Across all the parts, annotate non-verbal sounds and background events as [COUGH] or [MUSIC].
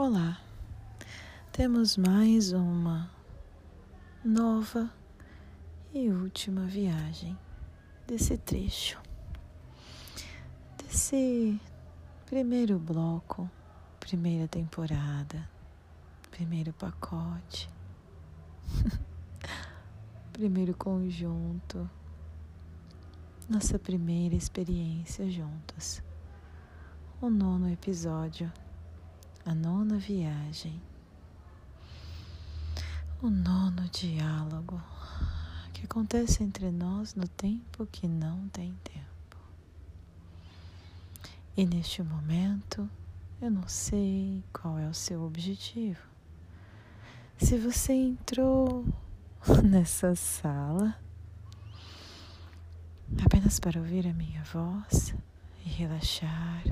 Olá, temos mais uma nova e última viagem desse trecho, desse primeiro bloco, primeira temporada, primeiro pacote, [LAUGHS] primeiro conjunto, nossa primeira experiência juntas, o nono episódio a nona viagem, o nono diálogo que acontece entre nós no tempo que não tem tempo. E neste momento, eu não sei qual é o seu objetivo. Se você entrou [LAUGHS] nessa sala apenas para ouvir a minha voz e relaxar,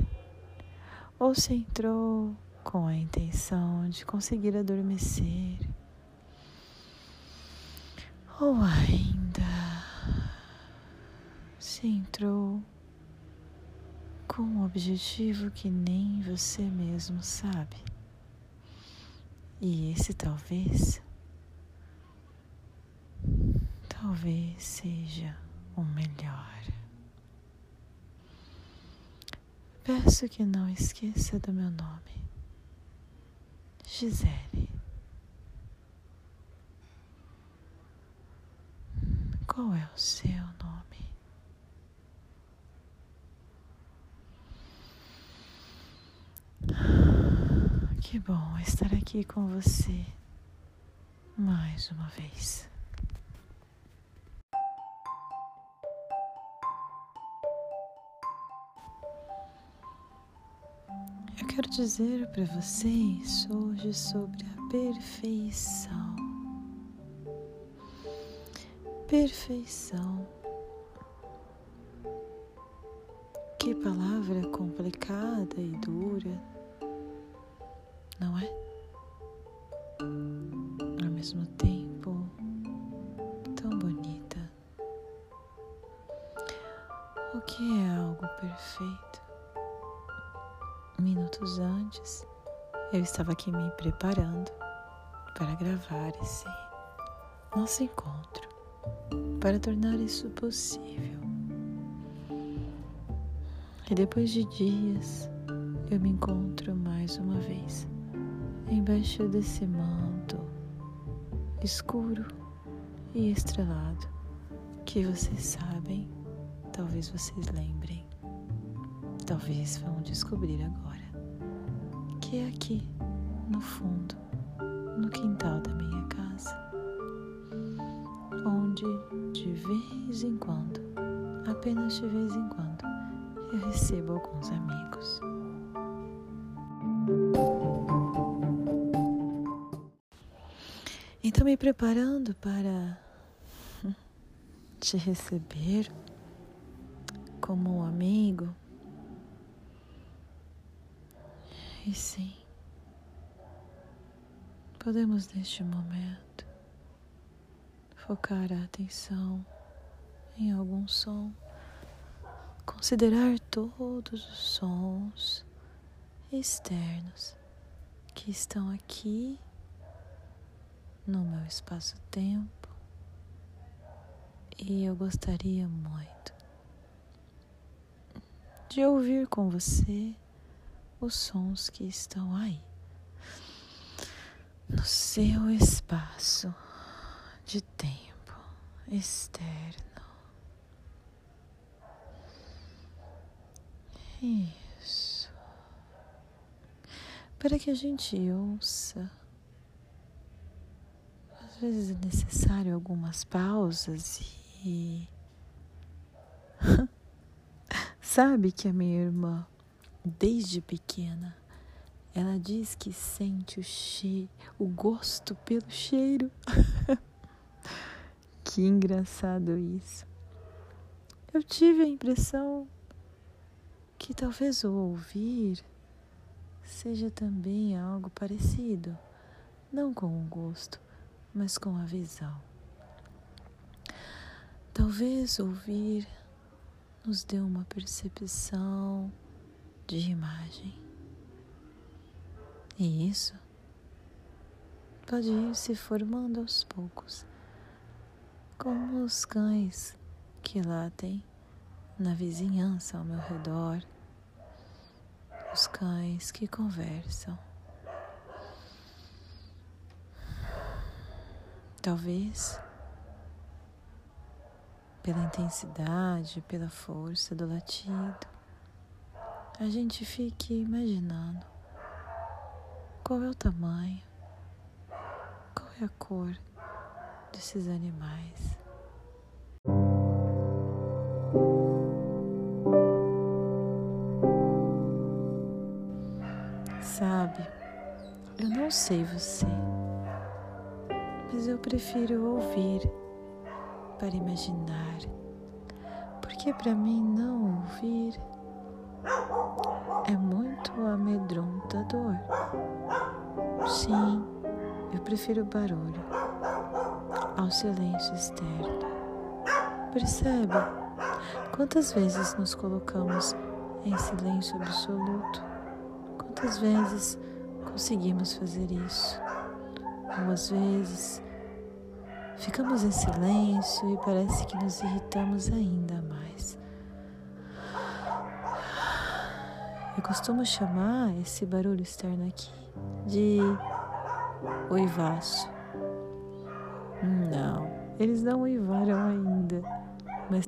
ou se entrou com a intenção de conseguir adormecer, ou ainda se entrou com um objetivo que nem você mesmo sabe. E esse talvez, talvez seja o melhor. Peço que não esqueça do meu nome. Gisele. Qual é o seu nome? Que bom estar aqui com você mais uma vez. Quero dizer para vocês hoje sobre a perfeição. Perfeição. Que palavra complicada e dura, não é? Minutos antes, eu estava aqui me preparando para gravar esse nosso encontro, para tornar isso possível. E depois de dias, eu me encontro mais uma vez embaixo desse manto escuro e estrelado que vocês sabem, talvez vocês lembrem, talvez vão descobrir agora que é aqui, no fundo, no quintal da minha casa, onde de vez em quando, apenas de vez em quando, eu recebo alguns amigos. Então, me preparando para [LAUGHS] te receber como um amigo E sim, podemos neste momento focar a atenção em algum som, considerar todos os sons externos que estão aqui no meu espaço-tempo. E eu gostaria muito de ouvir com você os sons que estão aí, no seu espaço de tempo externo. Isso. Para que a gente ouça. Às vezes é necessário algumas pausas e. [LAUGHS] Sabe que a minha irmã desde pequena. Ela diz que sente o cheiro, o gosto pelo cheiro. [LAUGHS] que engraçado isso. Eu tive a impressão que talvez o ouvir seja também algo parecido, não com o gosto, mas com a visão. Talvez ouvir nos dê uma percepção de imagem. E isso pode ir se formando aos poucos, como os cães que latem na vizinhança ao meu redor, os cães que conversam. Talvez pela intensidade, pela força do latido, a gente fique imaginando qual é o tamanho, qual é a cor desses animais. Sabe, eu não sei você, mas eu prefiro ouvir para imaginar, porque para mim não ouvir é muito amedrontador. Sim, eu prefiro barulho ao silêncio externo. Percebe quantas vezes nos colocamos em silêncio absoluto? Quantas vezes conseguimos fazer isso? Ou às vezes ficamos em silêncio e parece que nos irritamos ainda mais. Eu costumo chamar esse barulho externo aqui de uivaço. Não, eles não uivaram ainda, mas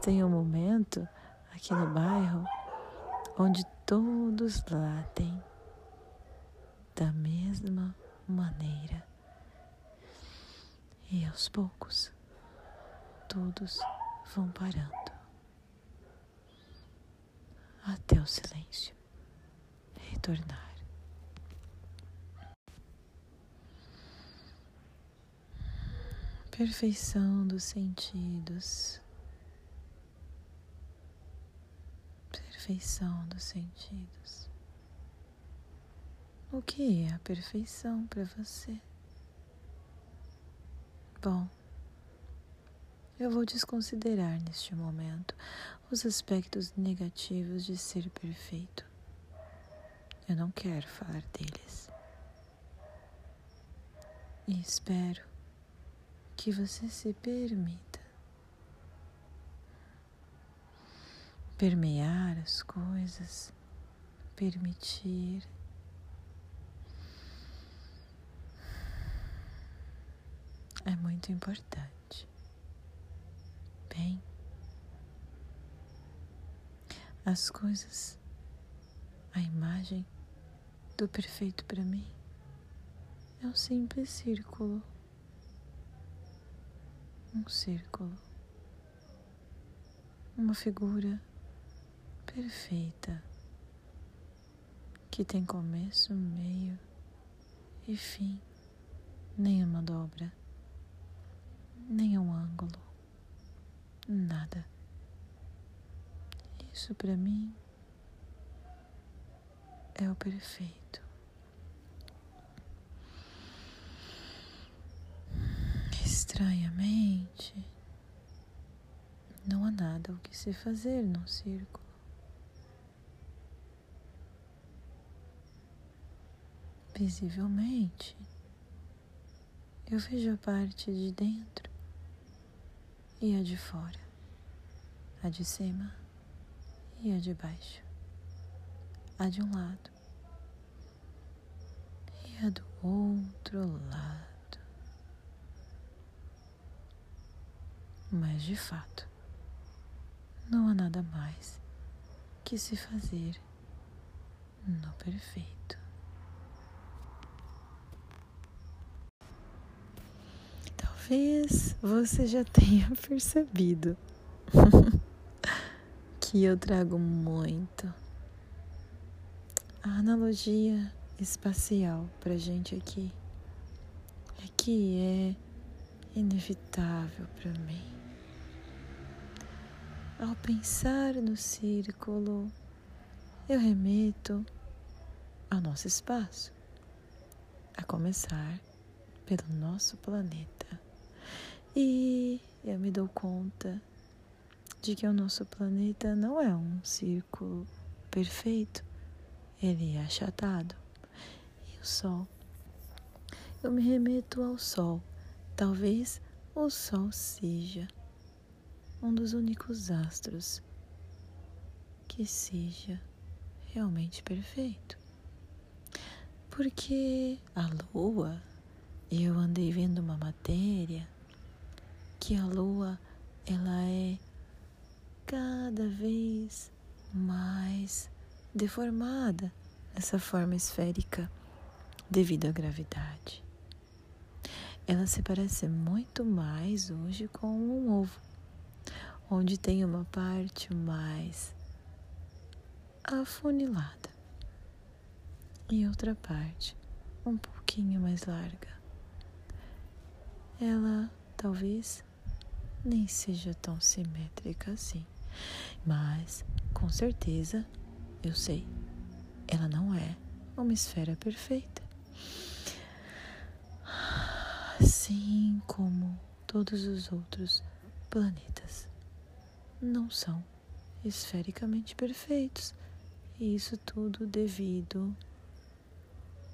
tem um momento aqui no bairro onde todos latem da mesma maneira. E aos poucos, todos vão parando até o silêncio retornar. Perfeição dos sentidos. Perfeição dos sentidos. O que é a perfeição para você? Bom, eu vou desconsiderar neste momento os aspectos negativos de ser perfeito. Eu não quero falar deles. E espero que você se permita permear as coisas, permitir. É muito importante. Bem, as coisas, a imagem do perfeito para mim é um simples círculo. Um círculo. Uma figura perfeita que tem começo, meio e fim, nenhuma dobra, nenhum ângulo, nada. Isso para mim é o perfeito. Estranhamente, não há nada o que se fazer num círculo. Visivelmente, eu vejo a parte de dentro e a de fora, a de cima e a de baixo, a de um lado e a do outro lado. Mas de fato, não há nada mais que se fazer no perfeito. Talvez você já tenha [LAUGHS] percebido [LAUGHS] que eu trago muito a analogia espacial pra gente aqui. É que é inevitável para mim. Ao pensar no círculo, eu remeto ao nosso espaço, a começar pelo nosso planeta. E eu me dou conta de que o nosso planeta não é um círculo perfeito, ele é achatado. E o Sol? Eu me remeto ao Sol. Talvez o Sol seja um dos únicos astros que seja realmente perfeito. Porque a Lua, eu andei vendo uma matéria que a Lua ela é cada vez mais deformada nessa forma esférica devido à gravidade. Ela se parece muito mais hoje com um ovo, onde tem uma parte mais afunilada e outra parte um pouquinho mais larga. Ela talvez nem seja tão simétrica assim, mas com certeza eu sei, ela não é uma esfera perfeita. Assim como todos os outros planetas. Não são esfericamente perfeitos, e isso tudo devido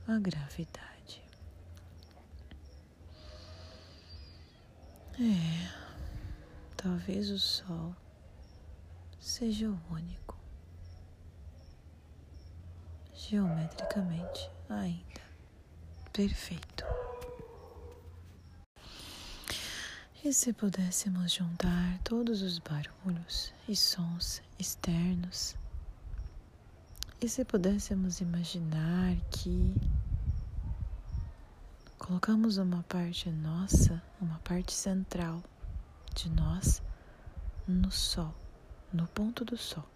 à gravidade. É, talvez o Sol seja o único, geometricamente ainda perfeito. E se pudéssemos juntar todos os barulhos e sons externos e se pudéssemos imaginar que colocamos uma parte nossa, uma parte central de nós no Sol, no ponto do Sol,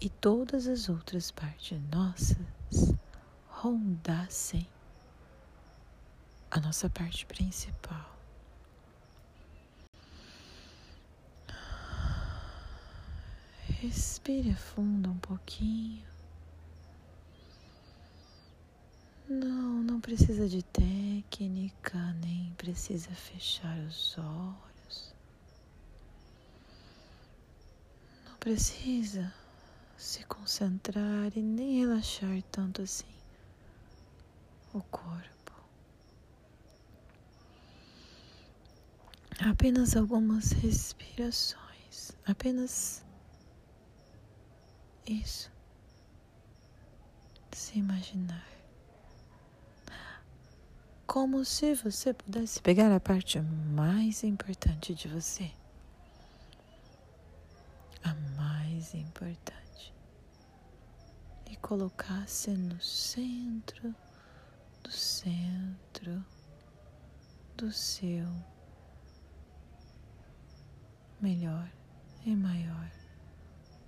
e todas as outras partes nossas rondassem a nossa parte principal. Respire fundo um pouquinho. Não, não precisa de técnica, nem precisa fechar os olhos. Não precisa se concentrar e nem relaxar tanto assim o corpo. Apenas algumas respirações, apenas isso. Se imaginar. Como se você pudesse pegar a parte mais importante de você. A mais importante. E colocasse no centro do centro do seu melhor e maior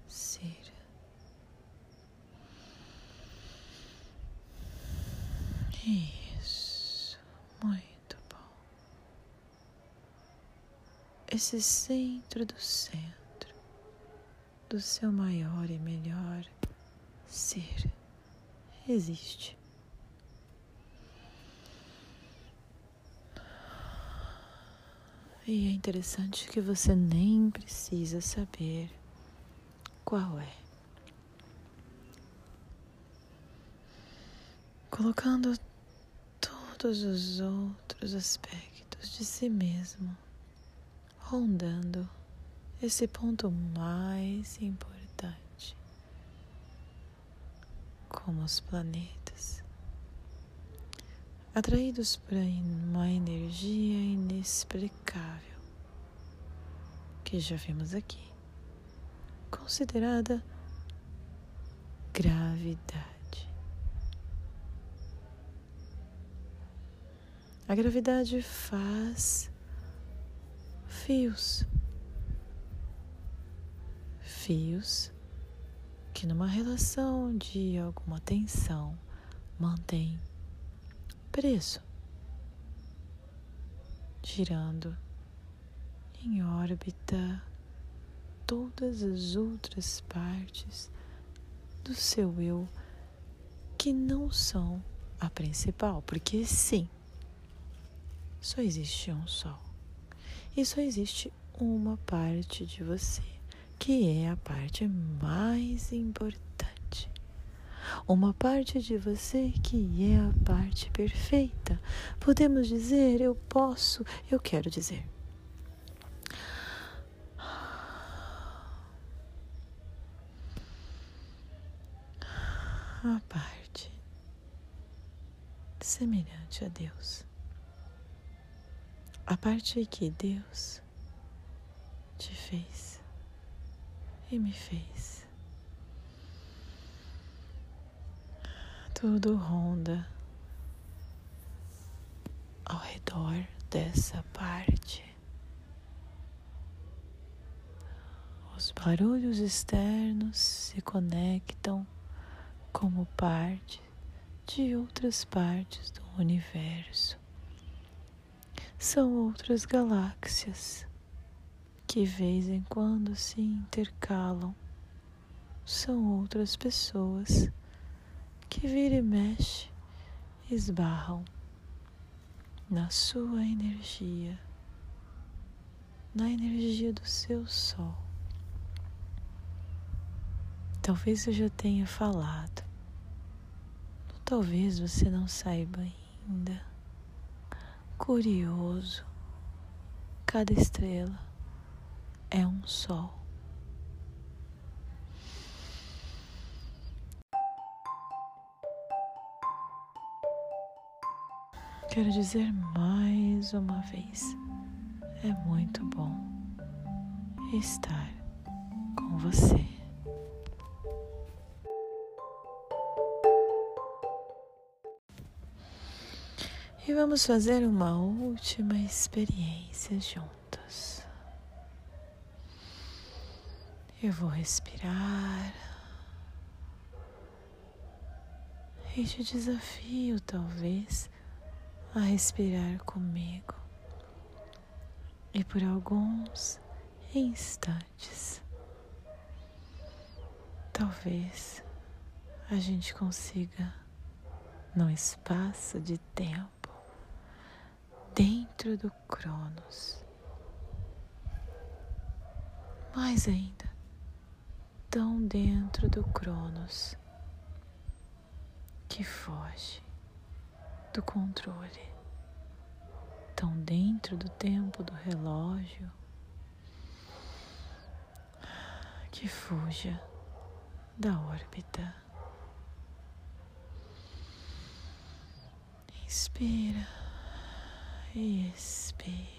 ser. Isso, muito bom. Esse centro do centro, do seu maior e melhor ser, existe. E é interessante que você nem precisa saber qual é. Colocando todos os outros aspectos de si mesmo, rondando esse ponto mais importante, como os planetas, atraídos por uma energia inexplicável que já vimos aqui, considerada gravidade. A gravidade faz fios. Fios que, numa relação de alguma tensão, mantém preso, girando em órbita todas as outras partes do seu eu que não são a principal, porque sim, só existe um sol. E só existe uma parte de você, que é a parte mais importante. uma parte de você que é a parte perfeita. Podemos dizer, eu posso, eu quero dizer. A parte semelhante a Deus. A parte que Deus te fez e me fez. Tudo ronda ao redor dessa parte. Os barulhos externos se conectam como parte de outras partes do universo. São outras galáxias que vez em quando se intercalam. São outras pessoas que vira e mexe esbarram na sua energia, na energia do seu sol. Talvez eu já tenha falado, talvez você não saiba ainda. Curioso, cada estrela é um sol. Quero dizer mais uma vez, é muito bom estar com você. E vamos fazer uma última experiência juntos. Eu vou respirar e te desafio, talvez, a respirar comigo e por alguns instantes. Talvez a gente consiga, num espaço de tempo, dentro do Cronos, mais ainda, tão dentro do Cronos que foge do controle, tão dentro do tempo do relógio que fuja da órbita. Inspira e expira.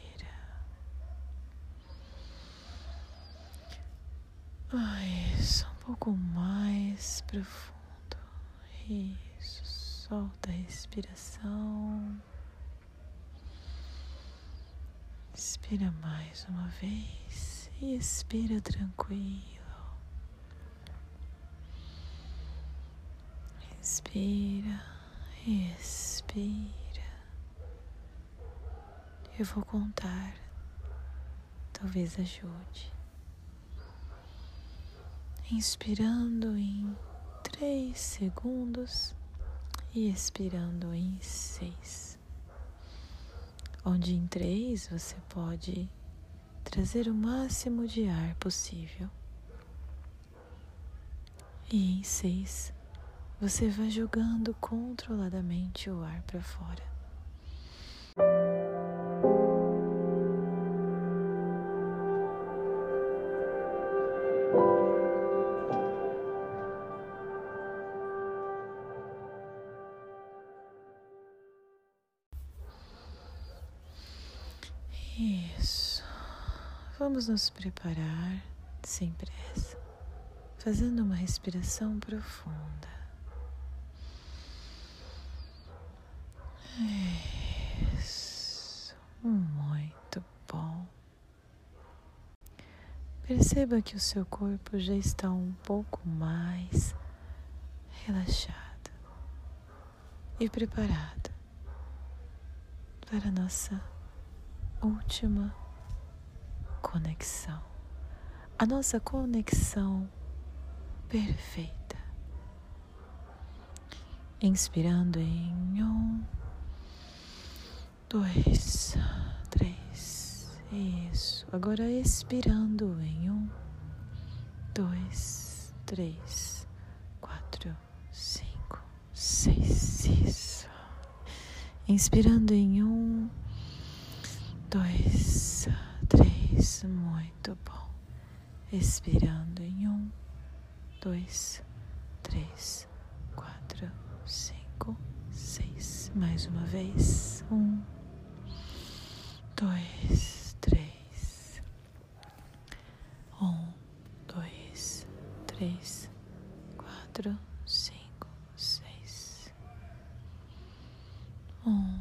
Ah, um pouco mais profundo. Isso, solta a respiração. Inspira mais uma vez e expira tranquilo. Inspira, expira. Eu vou contar, talvez ajude inspirando em três segundos e expirando em seis. Onde em três você pode trazer o máximo de ar possível. E em seis você vai jogando controladamente o ar para fora. Isso. Vamos nos preparar sem pressa, fazendo uma respiração profunda. Isso. Muito bom. Perceba que o seu corpo já está um pouco mais relaxado e preparado para a nossa última conexão, a nossa conexão perfeita. Inspirando em um, dois, três, isso. Agora expirando em um, dois, três, quatro, cinco. seis. Isso. Inspirando em um, dois, três. Muito bom. Expirando em um, dois, três, quatro, cinco, seis. Mais uma vez. Um, dois, três. Um, dois, três, quatro, cinco, seis. Um,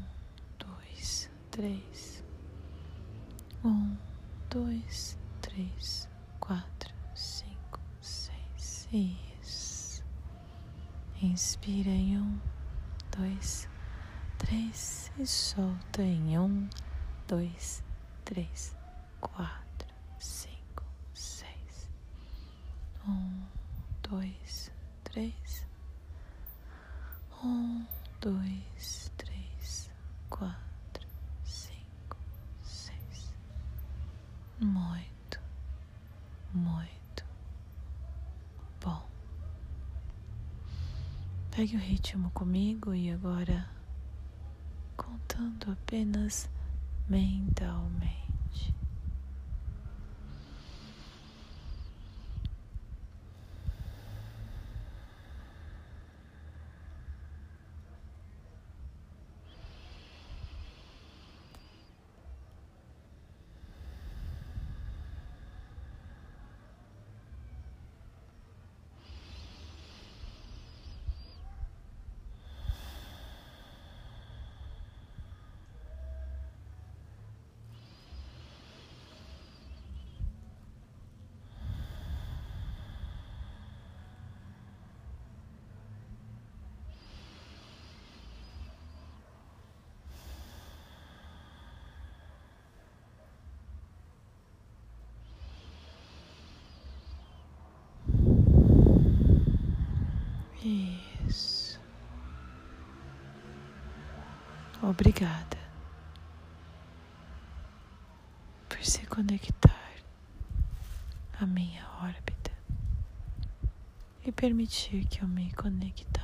dois, três. Um, dois, três, quatro, cinco, seis. Isso. Inspira em um, dois, três e solta em um, dois, três, quatro, cinco, seis. Um, dois, três. Um, dois, três, quatro, cinco, seis. Muito, muito bom. Pegue o ritmo comigo e agora contando apenas mentalmente. Isso. Obrigada por se conectar à minha órbita e permitir que eu me sua.